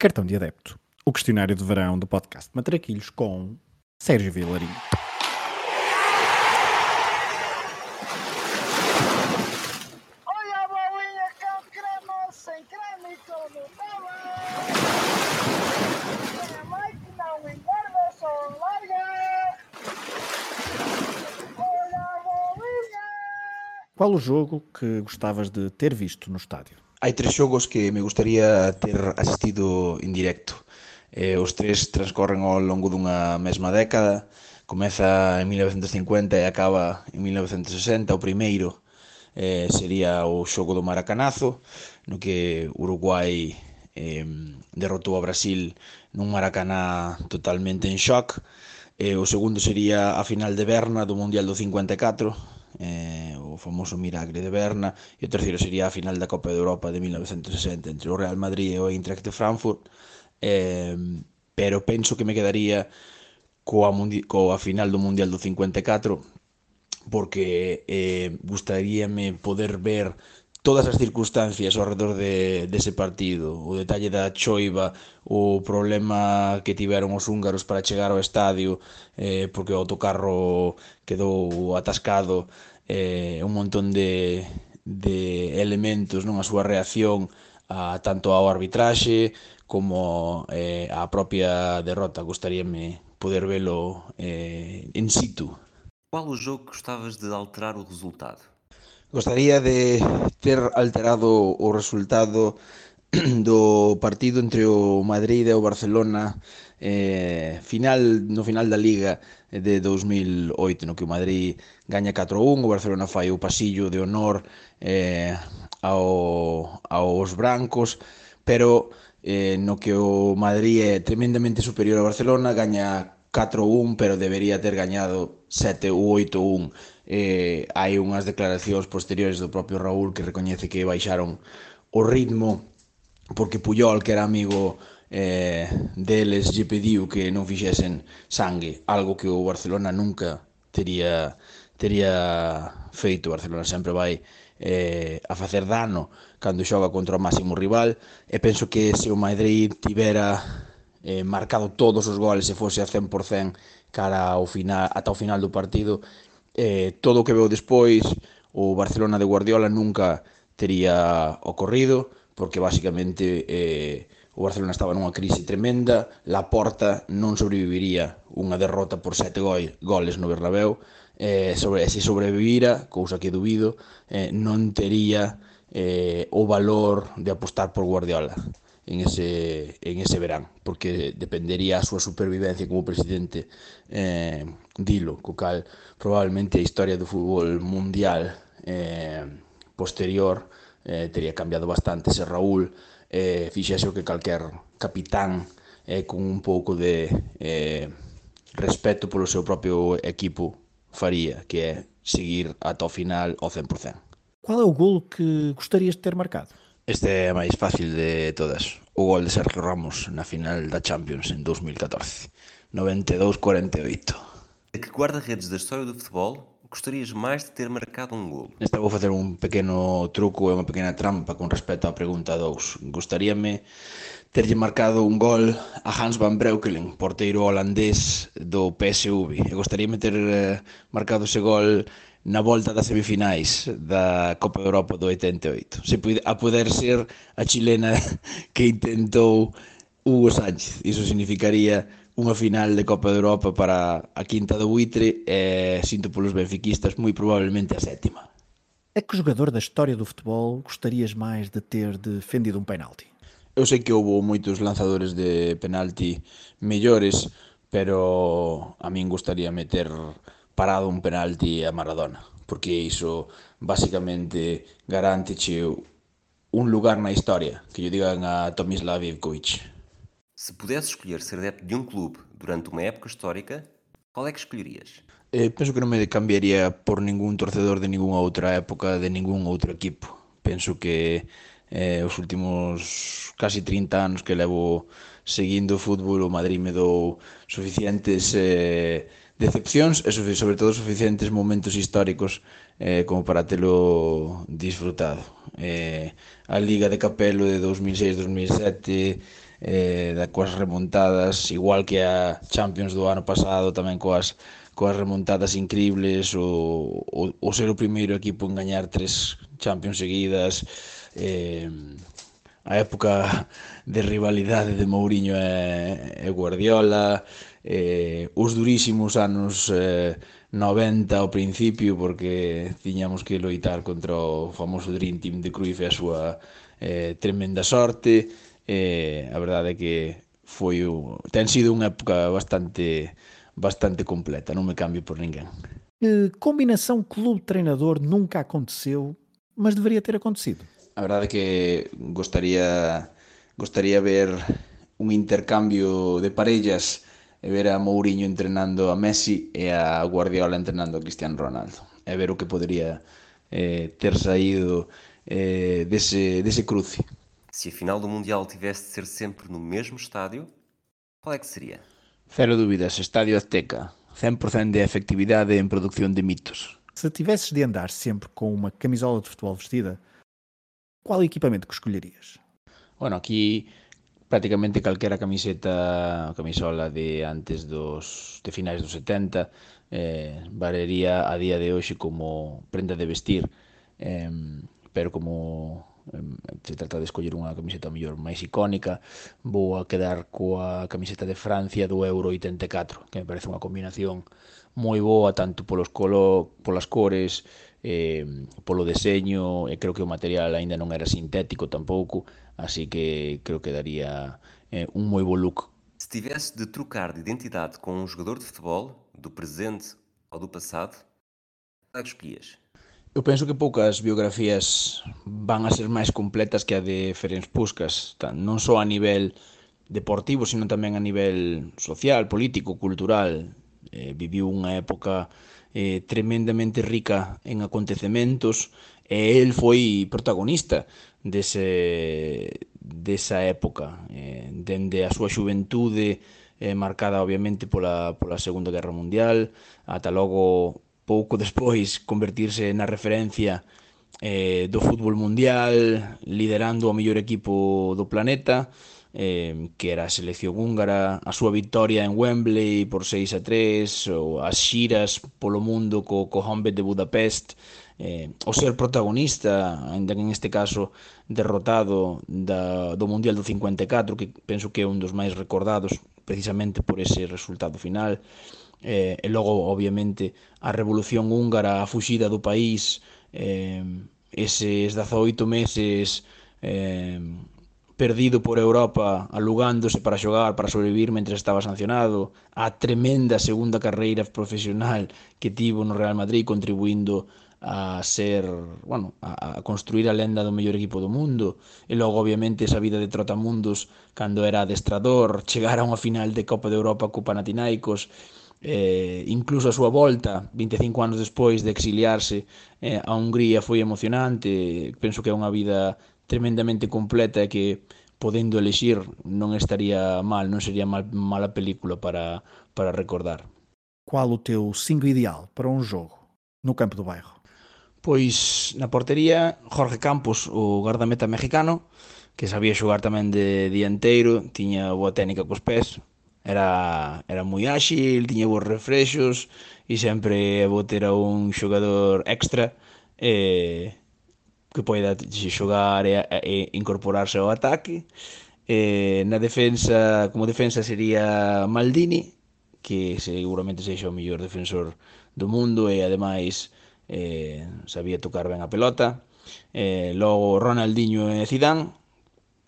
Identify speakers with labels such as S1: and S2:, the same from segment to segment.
S1: Cartão de Adepto, o questionário de verão do podcast Matraquilhos com Sérgio Vilarinho.
S2: Olha a bolinha com creme, sem creme e que não engorda, só larga. Olha a bolinha.
S1: Qual o jogo que gostavas de ter visto no estádio?
S3: hai tres xogos que me gustaría ter asistido en directo. Eh, os tres transcorren ao longo dunha mesma década, comeza en 1950 e acaba en 1960, o primeiro eh, sería o xogo do Maracanazo, no que Uruguai eh, derrotou a Brasil nun Maracaná totalmente en shock, e o segundo sería a final de Berna do Mundial do 54, eh, o famoso milagre de Berna, e o terceiro sería a final da Copa de Europa de 1960 entre o Real Madrid e o Eintracht de Frankfurt, eh, pero penso que me quedaría coa, mundi coa final do Mundial do 54, porque eh, gustaríame poder ver todas as circunstancias ao redor de, dese partido. O detalle da choiva, o problema que tiveron os húngaros para chegar ao estadio, eh, porque o autocarro quedou atascado, eh, un montón de, de elementos, non a súa reacción a, tanto ao arbitraxe como eh, a propia derrota. Gostaríame poder velo eh, en situ.
S4: Qual o jogo que gostavas de alterar o resultado?
S3: Gostaría de ter alterado o resultado do partido entre o Madrid e o Barcelona eh, final no final da Liga de 2008 no que o Madrid gaña 4-1 o Barcelona fai o pasillo de honor eh, ao, aos brancos pero eh, no que o Madrid é tremendamente superior ao Barcelona gaña 4-1 pero debería ter gañado 7 ou 8-1 eh, hai unhas declaracións posteriores do propio Raúl que recoñece que baixaron o ritmo porque Puyol, que era amigo eh, deles, lle pediu que non fixesen sangue, algo que o Barcelona nunca teria, teria feito. O Barcelona sempre vai eh, a facer dano cando xoga contra o máximo rival e penso que se o Madrid tivera eh, marcado todos os goles se fose a 100% cara ao final, ata o final do partido. Eh, todo o que veo despois o Barcelona de Guardiola nunca tería ocorrido, porque basicamente eh, o Barcelona estaba nunha crise tremenda, Laporta non sobreviviría unha derrota por sete goi, goles no Bernabéu, eh, sobre, se sobrevivira, cousa que dubido, eh, non tería eh, o valor de apostar por Guardiola en ese, en ese verán, porque dependería a súa supervivencia como presidente eh, dilo, co cal probablemente a historia do fútbol mundial eh, posterior eh, teria cambiado bastante se Raúl eh, fixese o que calquer capitán eh, con un pouco de eh, respeto polo seu propio equipo faría, que é seguir ata o final ao 100%.
S1: Qual é o golo que gostarias de ter marcado?
S3: Este é a máis fácil de todas. O gol de Sergio Ramos na final da Champions en 2014. 92-48.
S4: A que guarda-redes da história do futebol gostarias máis de ter marcado un golo?
S3: Nesta vou facer un pequeno truco e unha pequena trampa con respecto á pregunta 2. Gostaríame terlle marcado un gol a Hans van Breukelen, porteiro holandés do PSV. E gostaríame ter eh, marcado ese gol na volta das semifinais da Copa de Europa do 88. Se pude, a poder ser a chilena que intentou Hugo Sánchez. Iso significaría unha final de Copa de Europa para a quinta do buitre e, sinto polos benfiquistas, moi probablemente a sétima.
S1: A que jogador da história do futebol gostarias mais de ter defendido um penalti?
S3: Eu sei que houve moitos lanzadores de penalti mellores, pero a min gustaría meter parado un penalti a Maradona, porque iso basicamente garanteche un lugar na historia, que lle digan a Tomislav Ivkovic.
S4: Se pudesse escolher ser adepto de um clube durante uma época histórica, qual é que escolherias?
S3: Eh, penso que non me cambiaría por ningún torcedor de ningunha outra época, de ningún outro equipo. Penso que eh, os últimos casi 30 anos que levo seguindo o fútbol, o Madrid me dou suficientes eh, decepcións e sobre todo suficientes momentos históricos eh, como para telo disfrutado. Eh, a Liga de Capelo de 2006-2007 eh, da coas remontadas, igual que a Champions do ano pasado, tamén coas coas remontadas increíbles, o, o, o ser o primeiro equipo en gañar tres Champions seguidas, eh, a época de rivalidade de Mourinho e, e Guardiola, eh, os durísimos anos eh, 90 ao principio porque tiñamos que loitar contra o famoso Dream Team de Cruyff e a súa eh, tremenda sorte eh, a verdade é que foi o... ten sido unha época bastante bastante completa, non me cambio por ninguén.
S1: Eh, combinación clube-treinador nunca aconteceu, mas deveria ter acontecido.
S3: A verdade é que gostaría gostaría ver un intercambio de parellas e ver a Mourinho entrenando a Messi e a Guardiola entrenando a Cristiano Ronaldo e ver o que podería eh, ter saído eh, dese, dese cruce.
S4: Se a final do Mundial tivesse de ser sempre no mesmo estádio, qual é que seria?
S3: Cero dúbidas, Estadio Azteca. 100% de efectividade en produción de mitos.
S1: Se tivesses de andar sempre com uma camisola de futebol vestida, qual equipamento que escolherias?
S3: Bueno, aquí prácticamente calquera camiseta, camisola de antes dos de finais dos 70 eh, valería a día de hoxe como prenda de vestir. Eh, pero como se trata de escoller unha camiseta mellor máis icónica vou a quedar coa camiseta de Francia do Euro 84 que me parece unha combinación moi boa tanto polos colo, polas cores eh, polo deseño e creo que o material aínda non era sintético tampouco así que creo que daría eh, un moi bo look
S4: Se tivesse de trocar de identidade com um jogador de futebol, do presente ou do passado, que escolhias?
S3: Eu penso que poucas biografías van a ser máis completas que a de Ferenc Puskas, non só a nivel deportivo, sino tamén a nivel social, político, cultural. Eh, viviu unha época eh, tremendamente rica en acontecementos e el foi protagonista dese, desa época, eh, dende a súa xuventude eh, marcada obviamente pola, pola Segunda Guerra Mundial, ata logo pouco despois convertirse na referencia eh, do fútbol mundial, liderando o mellor equipo do planeta, eh, que era a selección húngara, a súa victoria en Wembley por 6 a 3, ou as xiras polo mundo co, co Hombet de Budapest, eh, o ser protagonista, ainda que en este caso derrotado da, do Mundial do 54, que penso que é un dos máis recordados precisamente por ese resultado final, eh, e logo obviamente a revolución húngara, a fuxida do país, eh, eses 18 meses eh, perdido por Europa, alugándose para xogar, para sobrevivir mentre estaba sancionado, a tremenda segunda carreira profesional que tivo no Real Madrid contribuindo a ser, bueno, a, a construir a lenda do mellor equipo do mundo. E logo obviamente esa vida de trotamundos cando era adestrador, chegar a unha final de Copa de Europa co Panathinaikos eh, incluso a súa volta 25 anos despois de exiliarse eh, a Hungría foi emocionante penso que é unha vida tremendamente completa e que podendo elexir non estaría mal, non sería mal, mala película para, para recordar.
S1: Qual o teu cinco ideal para un jogo no campo do bairro?
S3: Pois na portería Jorge Campos, o guardameta mexicano, que sabía xogar tamén de dianteiro, tiña boa técnica cos pés, era, era moi áxil, tiña bons reflexos e sempre vou ter a un xogador extra eh, que poida xogar e, e incorporarse ao ataque. Eh, na defensa, como defensa sería Maldini, que seguramente sexa o mellor defensor do mundo e ademais eh, sabía tocar ben a pelota. Eh, logo Ronaldinho e Zidane,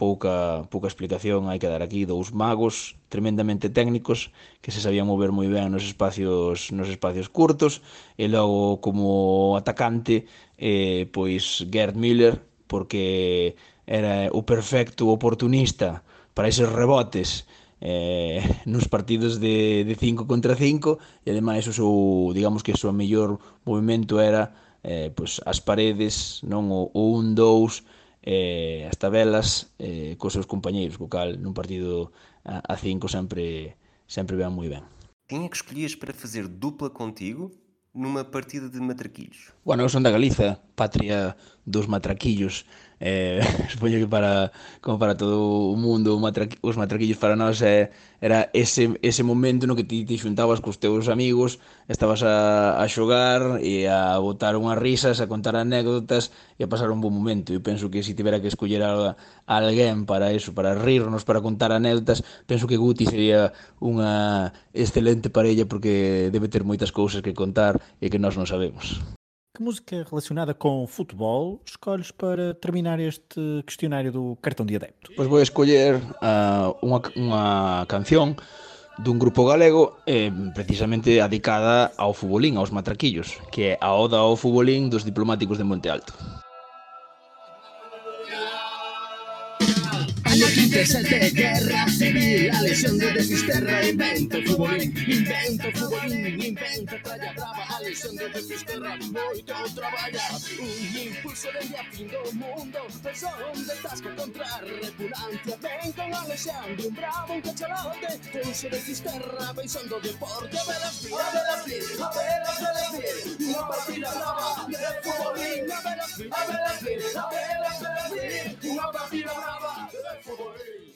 S3: pouca, pouca explicación hai que dar aquí, dous magos tremendamente técnicos que se sabían mover moi ben nos espacios nos espacios curtos e logo como atacante eh, pois Gerd Müller porque era o perfecto oportunista para esos rebotes eh, nos partidos de, de 5 contra 5 e ademais o seu, digamos que o seu mellor movimento era eh, pois as paredes, non? O 1-2 eh, as tabelas eh, cos seus compañeiros, co cal nun partido a, a cinco sempre, sempre ven moi ben.
S4: Quem é que escolhias para fazer dupla contigo numa partida de matraquilhos?
S3: Bueno, eu son da Galiza, patria dos matraquillos, eh, supoño que para como para todo o mundo matraqui, os matraquillos para nós eh, era ese, ese momento no que ti te xuntabas cos teus amigos estabas a, a xogar e a botar unhas risas a contar anécdotas e a pasar un bon momento. Eu penso que se si tivera que escoller a, a alguén para eso, para rirnos, para contar anécdotas penso que Guti sería unha excelente parella porque debe ter moitas cousas que contar e que nós non sabemos
S1: que música relacionada com futebol escolhes para terminar este questionário do cartón de adepto?
S3: Pois vou escoller uh, unha, unha canción dun grupo galego eh, precisamente adicada ao futbolín, aos matraquillos, que é a Oda ao Futbolín dos diplomáticos de Monte Alto.
S5: Año 37, guerra civil, a lesión de Desisterra, invento futbolín, invento futbolín, invento tralla Dicen desde sus terras, moito traballar Un impulso dende a fin do mundo. Pensón de tasca contra a Ven con Alexandre, un bravo, un cachalote. Pulso de Fisterra, pensando deporte A ver la fin, a ver a fin, a ver a fin, Unha partida brava de futbolín A ver la fin, a ver a fin, a ver a fin Unha partida brava de futbolín